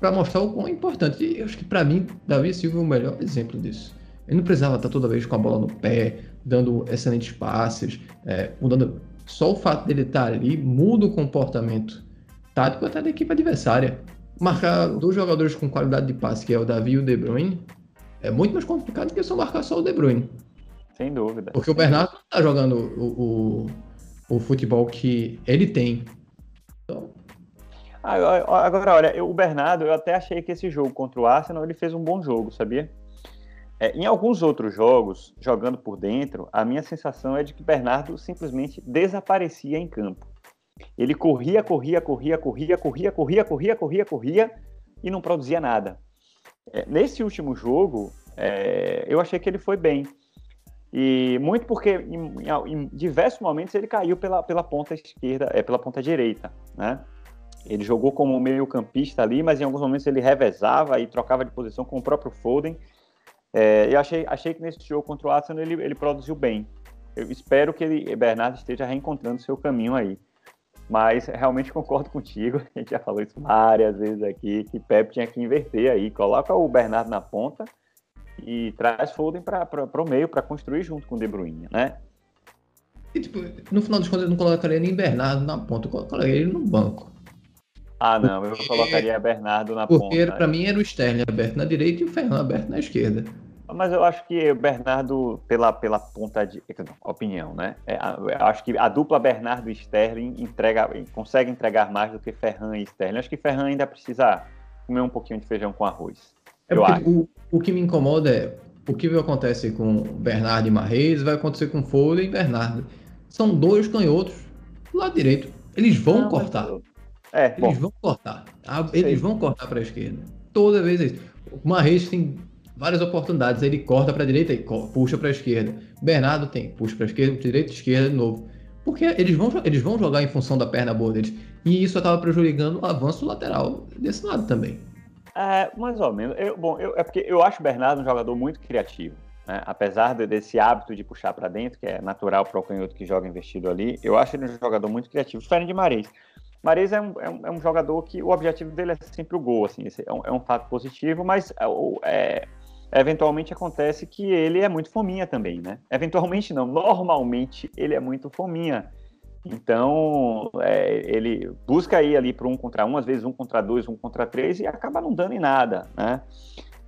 para mostrar o quão é importante. E eu acho que para mim, Davi Silva é o melhor exemplo disso. Ele não precisava estar toda vez com a bola no pé, dando excelentes passes, é, mudando. Só o fato dele estar ali muda o comportamento tático até da equipe adversária. Marcar dois jogadores com qualidade de passe, que é o Davi e o De Bruyne, é muito mais complicado do que só marcar só o De Bruyne. Sem dúvida. Porque o Bernardo não está jogando o, o, o, futebol que ele tem. Então... Agora, olha, o Bernardo, eu até achei que esse jogo contra o Arsenal, ele fez um bom jogo, sabia? É, em alguns outros jogos, jogando por dentro, a minha sensação é de que Bernardo simplesmente desaparecia em campo. Ele corria, corria, corria, corria, corria, corria, corria, corria, corria e não produzia nada. É, nesse último jogo, é, eu achei que ele foi bem. E muito porque em, em, diversos momentos ele caiu pela, pela ponta esquerda, é, pela ponta direita, né? Ele jogou como meio campista ali, mas em alguns momentos ele revezava e trocava de posição com o próprio Foden é, eu achei, achei que nesse jogo contra o Arsenal ele, ele produziu bem. Eu espero que ele, Bernardo esteja reencontrando seu caminho aí. Mas realmente concordo contigo, a gente já falou isso várias vezes aqui, que Pep tinha que inverter aí. Coloca o Bernardo na ponta e traz Foden para o meio para construir junto com o De Bruyne, né? E, tipo, no final dos contas, eu não colocaria nem Bernardo na ponta, eu colocaria ele no banco. Ah, não, eu colocaria Bernardo na porque, ponta. Porque para mim era o Sterling aberto na direita e o Ferran aberto na esquerda. Mas eu acho que o Bernardo, pela, pela ponta de. Opinião, né? É, eu acho que a dupla Bernardo e Sterling entrega, consegue entregar mais do que Ferran e Sterling. Acho que Ferran ainda precisa comer um pouquinho de feijão com arroz. É eu acho. O, o que me incomoda é o que acontece com Bernardo e Marreis vai acontecer com Folha e Bernardo. São dois canhotos do lado direito. Eles vão Não, cortar. É, eles bom. vão cortar. Eles vão cortar para a esquerda. Toda vez é isso. O Marreis tem várias oportunidades. Ele corta para a direita e puxa para a esquerda. Bernardo tem, puxa para a esquerda, direita, esquerda de novo. Porque eles vão, eles vão jogar em função da perna boa deles. E isso acaba prejudicando o avanço lateral desse lado também. É, mais ou menos. Eu, bom, eu, é porque eu acho o Bernardo um jogador muito criativo. Né? Apesar de, desse hábito de puxar para dentro, que é natural para o canhoto que joga investido ali, eu acho ele um jogador muito criativo. Diferente de Mares. Mares é um, é um, é um jogador que o objetivo dele é sempre o gol. Assim, é, um, é um fato positivo, mas é, é eventualmente acontece que ele é muito fominha também, né? Eventualmente não, normalmente ele é muito fominha. Então, é, ele busca ir ali para um contra um, às vezes um contra dois, um contra três, e acaba não dando em nada, né?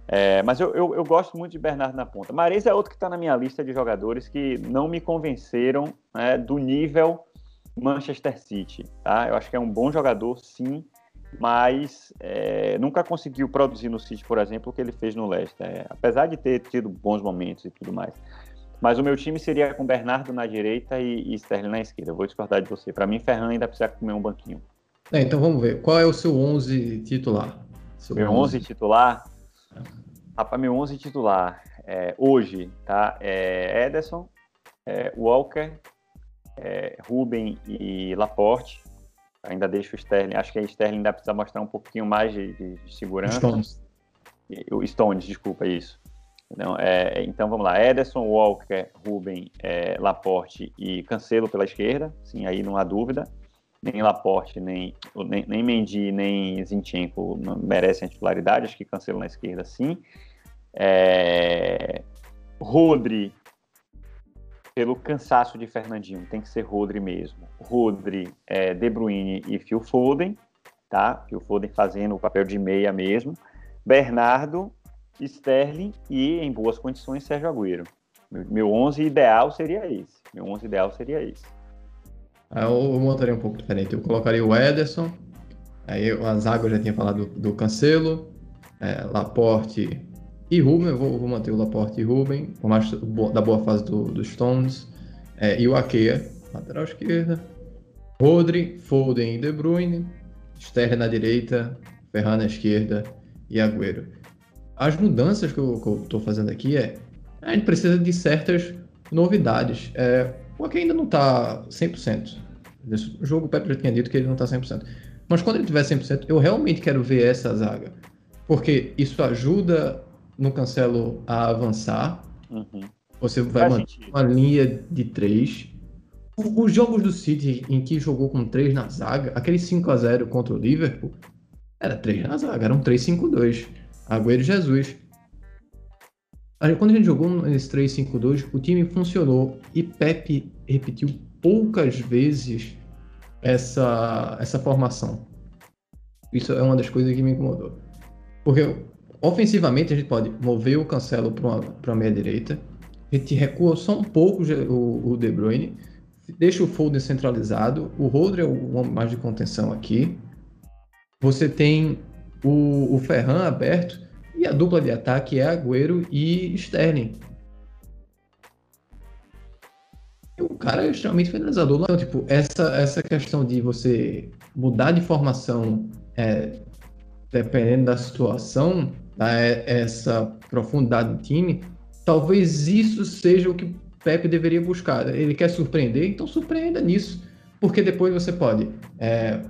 É, mas eu, eu, eu, gosto muito de Bernardo na ponta. Mares é outro que está na minha lista de jogadores que não me convenceram né, do nível Manchester City. Tá? Eu acho que é um bom jogador, sim, mas é, nunca conseguiu produzir no City, por exemplo, o que ele fez no Leicester. É, apesar de ter tido bons momentos e tudo mais. Mas o meu time seria com Bernardo na direita e, e Sterling na esquerda. Eu vou discordar de você. Para mim, Ferran ainda precisa comer um banquinho. É, então vamos ver. Qual é o seu 11 titular? Seu meu 11 titular? É. Rapaz, meu 11 titular é, hoje, tá? É Ederson, é Walker, é Ruben e Laporte. Ainda deixo o Sterling. Acho que a Sterling ainda precisa mostrar um pouquinho mais de, de segurança. Stones. O Stones, desculpa, isso. Então, é, então vamos lá, Ederson, Walker, Ruben, é, Laporte e Cancelo pela esquerda, sim, aí não há dúvida. Nem Laporte, nem, nem, nem Mendy, nem Zinchenko merecem a titularidade, acho que Cancelo na esquerda sim. É, Rodri, pelo cansaço de Fernandinho, tem que ser Rodri mesmo. Rodri, é, De Bruyne e Phil Foden, tá? Phil Foden fazendo o papel de meia mesmo. Bernardo, Sterling e, em boas condições, Sérgio Agüero. Meu 11 ideal seria esse. Meu 11 ideal seria esse. Ah, eu montaria um pouco diferente. Eu colocaria o Ederson. Aí a zaga já tinha falado do, do Cancelo, é, Laporte e Ruben. Eu vou, vou, manter o Laporte e Ruben, por mais da boa fase do, do Stones. É, e o Akea, lateral esquerda. Rodri, Foden e De Bruyne. Sterling na direita, Ferran na esquerda e Agüero. As mudanças que eu, estou fazendo aqui é a gente precisa de certas novidades. É, porque ainda não está 100%. Nesse jogo o Pepe já tinha dito que ele não está 100%. Mas quando ele tiver 100%, eu realmente quero ver essa zaga. Porque isso ajuda no Cancelo a avançar. Uhum. Você vai manter uma linha de três. Os jogos do City em que jogou com três na zaga, aquele 5 a 0 contra o Liverpool, era três na zaga, era um 3-5-2. Agüero e Jesus. Quando a gente jogou nesse 3-5-2, o time funcionou e Pepe repetiu poucas vezes essa, essa formação. Isso é uma das coisas que me incomodou. Porque ofensivamente a gente pode mover o Cancelo para a meia direita, a gente recua só um pouco o, o De Bruyne, deixa o Foden centralizado, o Rodri é o mais de contenção aqui. Você tem o, o Ferran aberto e a dupla de ataque é Agüero e Sterling. O cara é extremamente finalizador. Então, tipo, essa, essa questão de você mudar de formação é, dependendo da situação, tá, essa profundidade do time, talvez isso seja o que Pepe deveria buscar. Ele quer surpreender, então surpreenda nisso. Porque depois você pode é,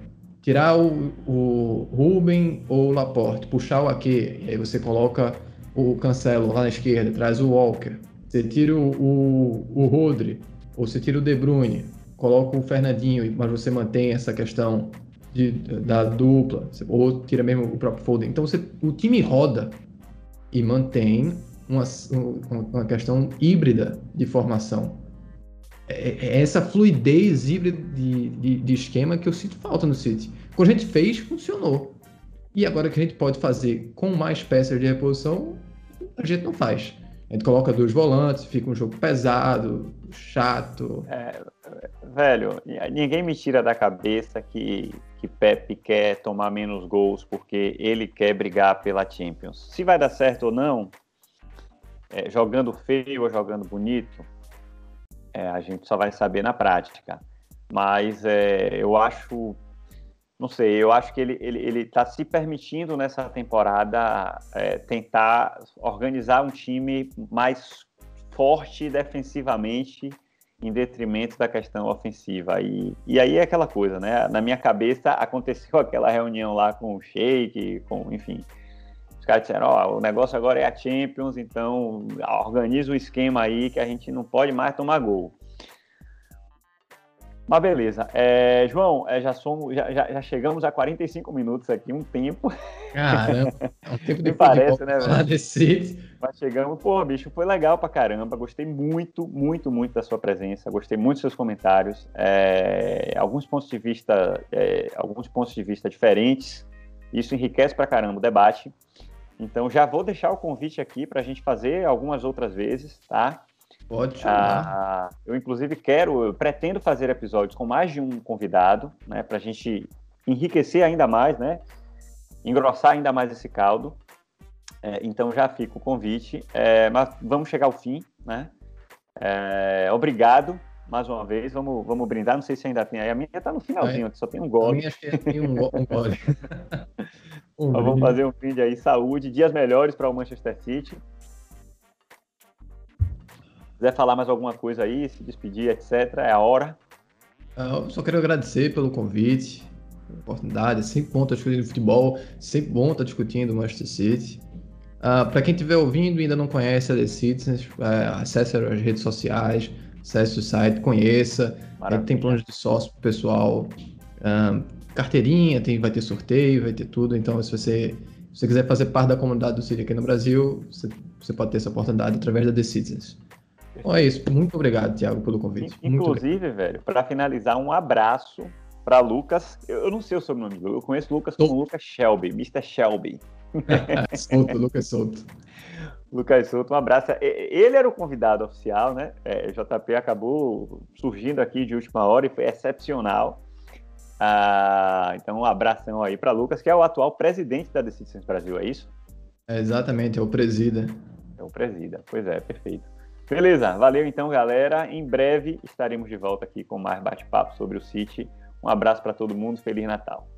tirar o, o Ruben ou o Laporte, puxar o Ake, e aí você coloca o Cancelo lá na esquerda, traz o Walker, você tira o, o, o Rodri, ou você tira o De Bruyne, coloca o Fernandinho, mas você mantém essa questão de, da dupla, ou tira mesmo o próprio Foden. Então você, o time roda e mantém uma, uma questão híbrida de formação. É, é essa fluidez híbrida de, de, de, esquema que eu sinto falta no City. Quando a gente fez, funcionou. E agora que a gente pode fazer com mais peças de reposição, a gente não faz. A gente coloca dois volantes, fica um jogo pesado, chato. É, velho, ninguém me tira da cabeça que, que Pepe quer tomar menos gols porque ele quer brigar pela Champions. Se vai dar certo ou não, é, jogando feio ou jogando bonito, é, a gente só vai saber na prática. Mas é, eu acho, não sei, eu acho que ele está ele, ele tá se permitindo nessa temporada é, tentar organizar um time mais forte defensivamente em detrimento da questão ofensiva. E, e aí é aquela coisa, né? Na minha cabeça aconteceu aquela reunião lá com o Sheik, com, enfim, os caras disseram, ó, oh, o negócio agora é a Champions, então organiza um esquema aí que a gente não pode mais tomar gol. Mas beleza. É, João, é, já, somos, já, já, já, chegamos a 45 minutos aqui, um tempo. Caramba, é um tempo de parece, né, velho? Mas chegamos, pô, bicho, foi legal pra caramba. Gostei muito, muito, muito da sua presença. Gostei muito dos seus comentários. É, alguns pontos de vista, é, alguns pontos de vista diferentes. Isso enriquece pra caramba o debate. Então já vou deixar o convite aqui para a gente fazer algumas outras vezes, tá? Pode. Ah, eu, inclusive, quero, eu pretendo fazer episódios com mais de um convidado, né, para a gente enriquecer ainda mais, né, engrossar ainda mais esse caldo. É, então, já fica o convite. É, mas vamos chegar ao fim, né? É, obrigado mais uma vez. Vamos, vamos brindar. Não sei se ainda tem aí. A minha está no finalzinho, só tem um gole. A minha acho que tem um, um gole. um vamos fazer um brinde aí. Saúde, dias melhores para o Manchester City quiser falar mais alguma coisa aí, se despedir, etc., é a hora. Ah, eu só quero agradecer pelo convite, pela oportunidade. É sempre bom estar discutindo futebol, sempre bom estar discutindo o Manchester City. Uh, Para quem estiver ouvindo e ainda não conhece a The Citizens, uh, acesse as redes sociais, acesse o site, conheça. Tem planos de sócio pro pessoal, uh, carteirinha, tem, vai ter sorteio, vai ter tudo. Então, se você, se você quiser fazer parte da comunidade do City aqui no Brasil, você, você pode ter essa oportunidade através da The Citizens. Bom, é isso. Muito obrigado, Thiago, pelo convite. Inclusive, velho, para finalizar, um abraço para Lucas. Eu, não sei o sobrenome, eu conheço Lucas como Lucas Shelby, Mr. Shelby. Solto, Lucas Solto. Lucas Souto, um abraço. Ele era o convidado oficial, né? É, JP acabou surgindo aqui de última hora e foi excepcional. Ah, então, um abração aí para Lucas, que é o atual presidente da Decisões Brasil, é isso? É, exatamente, é o presida. É o presida, pois é, perfeito. Beleza, valeu então, galera. Em breve estaremos de volta aqui com mais bate-papo sobre o City. Um abraço para todo mundo, Feliz Natal.